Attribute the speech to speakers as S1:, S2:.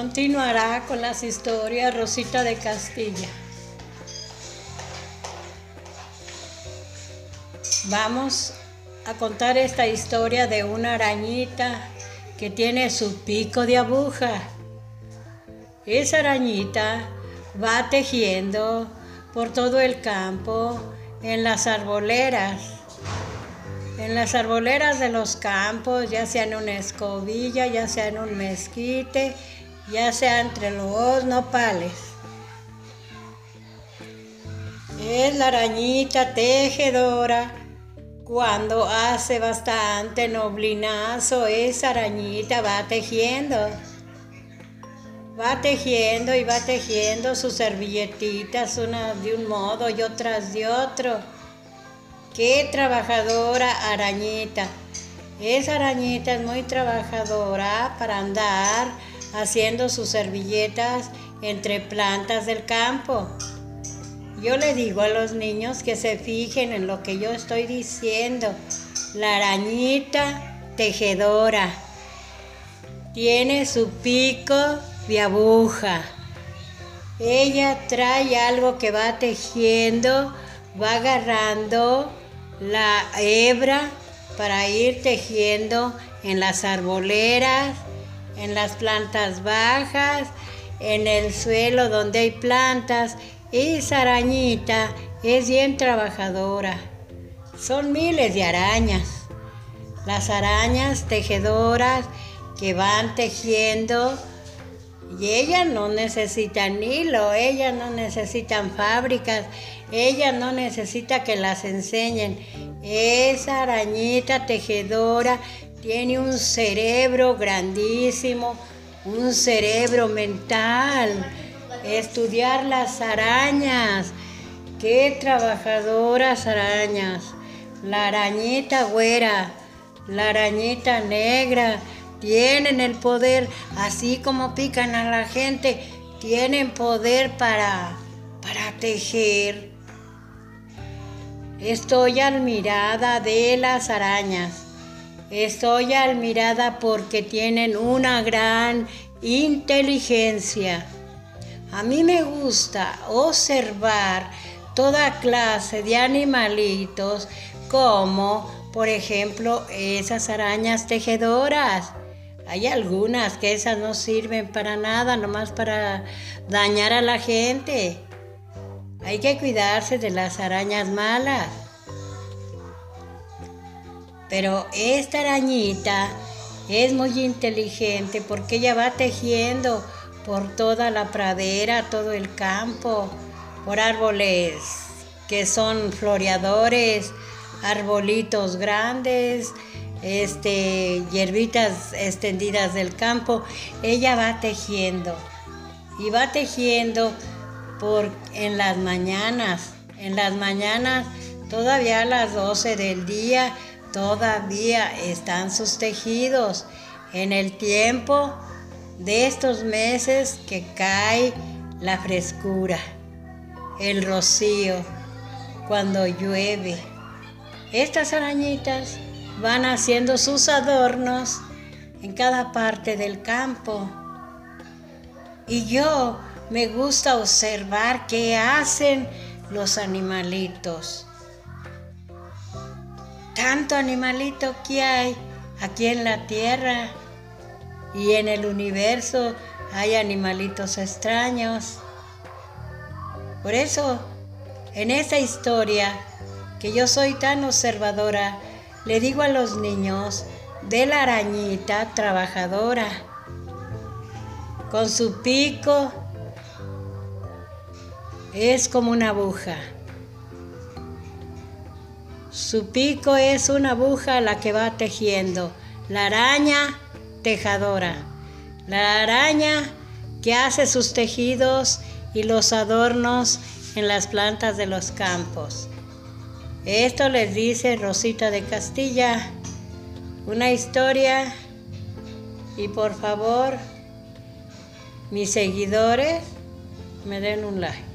S1: Continuará con las historias Rosita de Castilla. Vamos a contar esta historia de una arañita que tiene su pico de aguja. Esa arañita va tejiendo por todo el campo, en las arboleras. En las arboleras de los campos, ya sea en una escobilla, ya sea en un mezquite, ya sea entre los nopales. Es la arañita tejedora. Cuando hace bastante noblinazo, esa arañita va tejiendo. Va tejiendo y va tejiendo sus servilletitas, unas de un modo y otras de otro. Qué trabajadora arañita. Esa arañita es muy trabajadora para andar haciendo sus servilletas entre plantas del campo. Yo le digo a los niños que se fijen en lo que yo estoy diciendo. La arañita tejedora tiene su pico de aguja. Ella trae algo que va tejiendo, va agarrando la hebra para ir tejiendo en las arboleras, en las plantas bajas, en el suelo donde hay plantas. Esa arañita es bien trabajadora. Son miles de arañas. Las arañas tejedoras que van tejiendo y ellas no necesitan hilo, ellas no necesitan fábricas, ellas no necesitan que las enseñen. Esa arañita tejedora tiene un cerebro grandísimo, un cerebro mental. Estudiar las arañas. Qué trabajadoras arañas. La arañita güera, la arañita negra, tienen el poder, así como pican a la gente, tienen poder para, para tejer. Estoy admirada de las arañas. Estoy admirada porque tienen una gran inteligencia. A mí me gusta observar toda clase de animalitos como, por ejemplo, esas arañas tejedoras. Hay algunas que esas no sirven para nada, nomás para dañar a la gente. Hay que cuidarse de las arañas malas. Pero esta arañita es muy inteligente porque ella va tejiendo por toda la pradera, todo el campo, por árboles que son floreadores, arbolitos grandes, este, hierbitas extendidas del campo. Ella va tejiendo y va tejiendo por, en las mañanas. En las mañanas, todavía a las 12 del día, todavía están sus tejidos. En el tiempo de estos meses que cae la frescura, el rocío, cuando llueve. Estas arañitas van haciendo sus adornos en cada parte del campo. Y yo me gusta observar qué hacen los animalitos tanto animalito que hay aquí en la tierra y en el universo hay animalitos extraños. Por eso, en esa historia, que yo soy tan observadora, le digo a los niños de la arañita trabajadora, con su pico, es como una aguja. Su pico es una aguja la que va tejiendo. La araña tejadora. La araña que hace sus tejidos y los adornos en las plantas de los campos. Esto les dice Rosita de Castilla. Una historia. Y por favor, mis seguidores, me den un like.